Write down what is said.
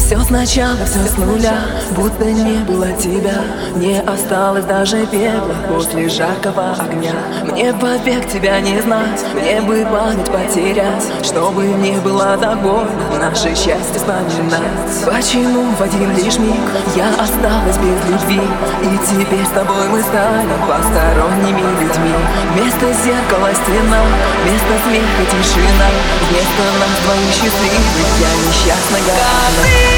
Все сначала, все с нуля, будто не было тебя. Не осталось даже пепла после жаркого огня. Мне побег тебя не знать, мне бы память потерять. Чтобы не было так больно наше счастье вспоминать. Почему в один лишь миг я осталась без любви? И теперь с тобой мы стали посторонними людьми. Вместо зеркала стена, вместо смеха тишина. Вместо нас двоих счастливых я несчастная. Как ты